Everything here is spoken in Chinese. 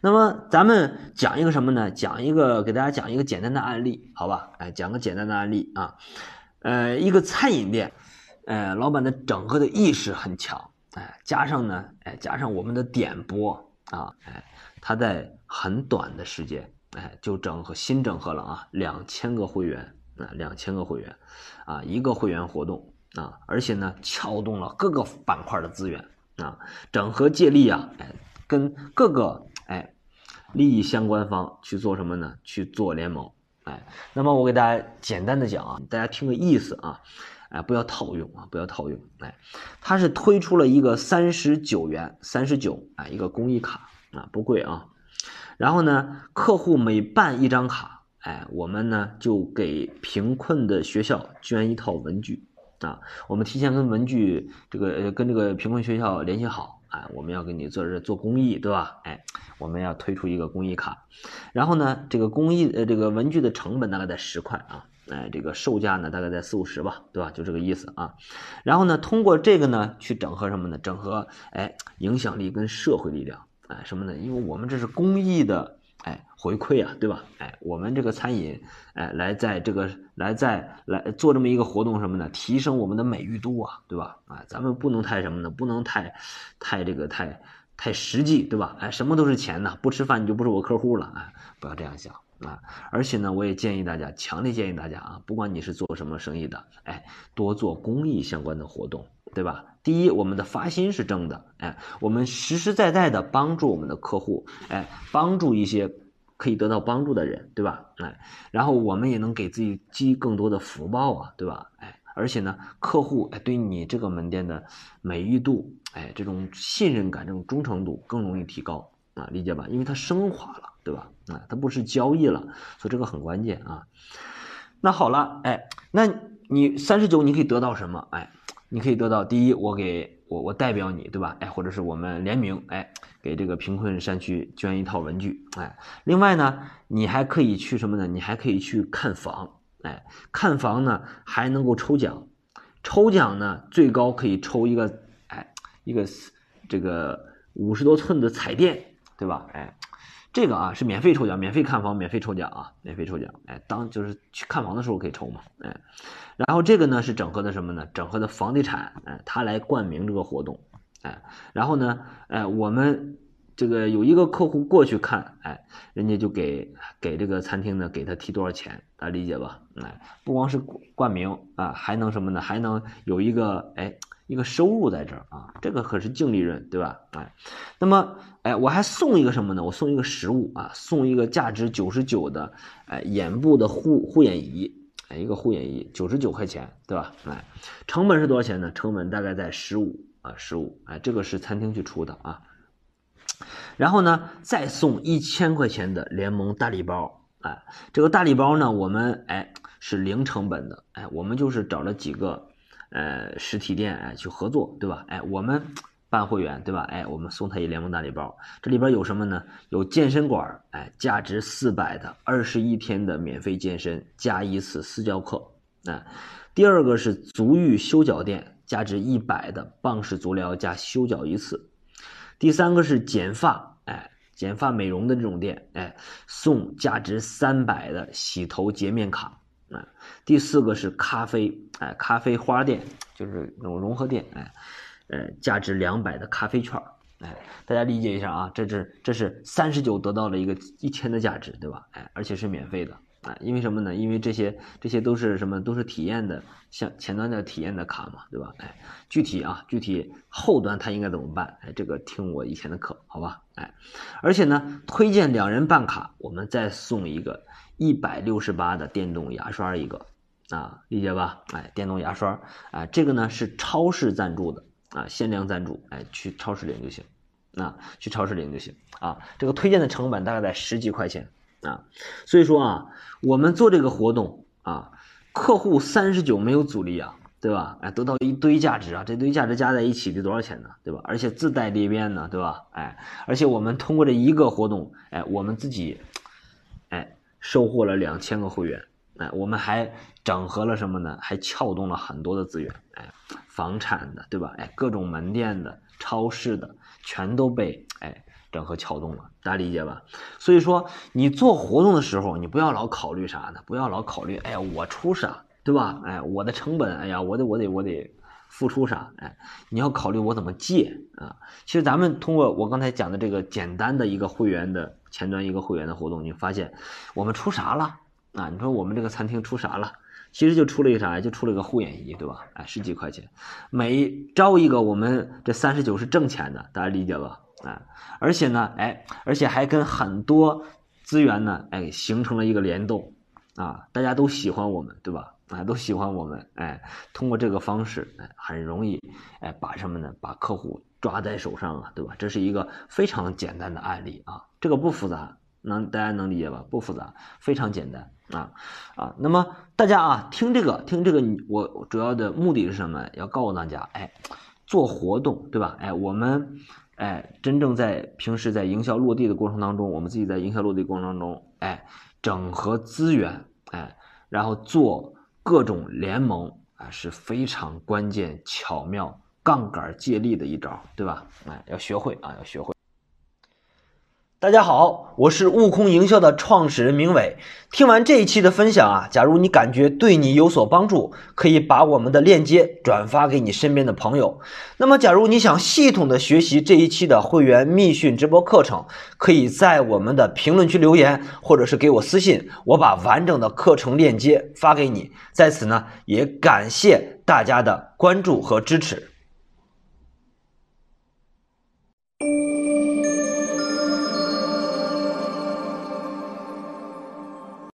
那么咱们讲一个什么呢？讲一个给大家讲一个简单的案例，好吧？哎，讲个简单的案例啊。呃，一个餐饮店，呃，老板的整合的意识很强，哎，加上呢，哎，加上我们的点播啊，哎，他在很短的时间，哎，就整合新整合了啊，两千个会员啊，两千个会员啊，一个会员活动啊，而且呢，撬动了各个板块的资源啊，整合借力啊，哎，跟各个哎利益相关方去做什么呢？去做联盟。哎，那么我给大家简单的讲啊，大家听个意思啊，哎，不要套用啊，不要套用。哎，他是推出了一个三十九元，三十九啊，一个公益卡啊，不贵啊。然后呢，客户每办一张卡，哎，我们呢就给贫困的学校捐一套文具啊。我们提前跟文具这个跟这个贫困学校联系好。啊，我们要给你做这做公益，对吧？哎，我们要推出一个公益卡，然后呢，这个公益呃这个文具的成本大概在十块啊，哎，这个售价呢大概在四五十吧，对吧？就这个意思啊。然后呢，通过这个呢去整合什么呢？整合哎影响力跟社会力量，哎什么呢？因为我们这是公益的。回馈啊，对吧？哎，我们这个餐饮，哎，来在这个来在来做这么一个活动什么呢？提升我们的美誉度啊，对吧？啊，咱们不能太什么呢？不能太，太这个太太实际，对吧？哎，什么都是钱呐，不吃饭你就不是我客户了，哎，不要这样想啊！而且呢，我也建议大家，强烈建议大家啊，不管你是做什么生意的，哎，多做公益相关的活动。对吧？第一，我们的发心是正的，哎，我们实实在在的帮助我们的客户，哎，帮助一些可以得到帮助的人，对吧？哎，然后我们也能给自己积更多的福报啊，对吧？哎，而且呢，客户哎对你这个门店的美誉度，哎，这种信任感、这种忠诚度更容易提高啊，理解吧？因为它升华了，对吧？啊，它不是交易了，所以这个很关键啊。那好了，哎，那你三十九你可以得到什么？哎。你可以得到第一，我给我我代表你，对吧？哎，或者是我们联名，哎，给这个贫困山区捐一套文具，哎。另外呢，你还可以去什么呢？你还可以去看房，哎，看房呢还能够抽奖，抽奖呢最高可以抽一个，哎，一个这个五十多寸的彩电，对吧？哎。这个啊是免费抽奖，免费看房，免费抽奖啊，免费抽奖。哎，当就是去看房的时候可以抽嘛，哎。然后这个呢是整合的什么呢？整合的房地产，哎，他来冠名这个活动，哎。然后呢，哎，我们这个有一个客户过去看，哎，人家就给给这个餐厅呢给他提多少钱，大家理解吧？哎，不光是冠名啊，还能什么呢？还能有一个哎。一个收入在这儿啊，这个可是净利润，对吧？哎，那么哎，我还送一个什么呢？我送一个实物啊，送一个价值九十九的哎眼部的护护眼仪，哎，一个护眼仪九十九块钱，对吧？哎，成本是多少钱呢？成本大概在十五啊，十五。哎，这个是餐厅去出的啊。然后呢，再送一千块钱的联盟大礼包，哎，这个大礼包呢，我们哎是零成本的，哎，我们就是找了几个。呃，实体店哎，去合作，对吧？哎，我们办会员，对吧？哎，我们送他一联盟大礼包，这里边有什么呢？有健身馆，哎，价值四百的二十一天的免费健身加一次私教课，哎，第二个是足浴修脚店，价值一百的棒式足疗加修脚一次，第三个是剪发，哎，剪发美容的这种店，哎，送价值三百的洗头洁面卡。啊，第四个是咖啡，哎，咖啡花店就是那种融合店，哎，呃，价值两百的咖啡券，哎，大家理解一下啊，这是这是三十九得到了一个一千的价值，对吧？哎，而且是免费的，啊，因为什么呢？因为这些这些都是什么？都是体验的，像前端的体验的卡嘛，对吧？哎，具体啊，具体后端他应该怎么办？哎，这个听我以前的课，好吧？哎，而且呢，推荐两人办卡，我们再送一个。一百六十八的电动牙刷一个，啊，理解吧？哎，电动牙刷，哎，这个呢是超市赞助的，啊，限量赞助，哎，去超市领就行，啊，去超市领就行，啊，这个推荐的成本大概在十几块钱，啊，所以说啊，我们做这个活动啊，客户三十九没有阻力啊，对吧？哎，得到一堆价值啊，这堆价值加在一起得多少钱呢？对吧？而且自带裂变呢，对吧？哎，而且我们通过这一个活动，哎，我们自己。哎收获了两千个会员，哎，我们还整合了什么呢？还撬动了很多的资源，哎，房产的，对吧？哎，各种门店的、超市的，全都被哎整合撬动了，大家理解吧？所以说你做活动的时候，你不要老考虑啥呢？不要老考虑，哎呀，我出啥，对吧？哎，我的成本，哎呀，我得我得我得付出啥？哎，你要考虑我怎么借啊？其实咱们通过我刚才讲的这个简单的一个会员的前端一个会员的活动，你发现我们出啥了啊？你说我们这个餐厅出啥了？其实就出了一个啥就出了个护眼仪，对吧？哎，十几块钱，每招一个，我们这三十九是挣钱的，大家理解吧？啊，而且呢，哎，而且还跟很多资源呢，哎，形成了一个联动，啊，大家都喜欢我们，对吧？啊，都喜欢我们，哎，通过这个方式，哎，很容易，哎，把什么呢？把客户抓在手上啊，对吧？这是一个非常简单的案例啊，这个不复杂，能大家能理解吧？不复杂，非常简单啊啊。那么大家啊，听这个，听这个，我主要的目的是什么？要告诉大家，哎，做活动，对吧？哎，我们。哎，真正在平时在营销落地的过程当中，我们自己在营销落地过程当中，哎，整合资源，哎，然后做各种联盟，啊，是非常关键、巧妙、杠杆借力的一招，对吧？哎，要学会啊，要学会。大家好，我是悟空营销的创始人明伟。听完这一期的分享啊，假如你感觉对你有所帮助，可以把我们的链接转发给你身边的朋友。那么，假如你想系统的学习这一期的会员密训直播课程，可以在我们的评论区留言，或者是给我私信，我把完整的课程链接发给你。在此呢，也感谢大家的关注和支持。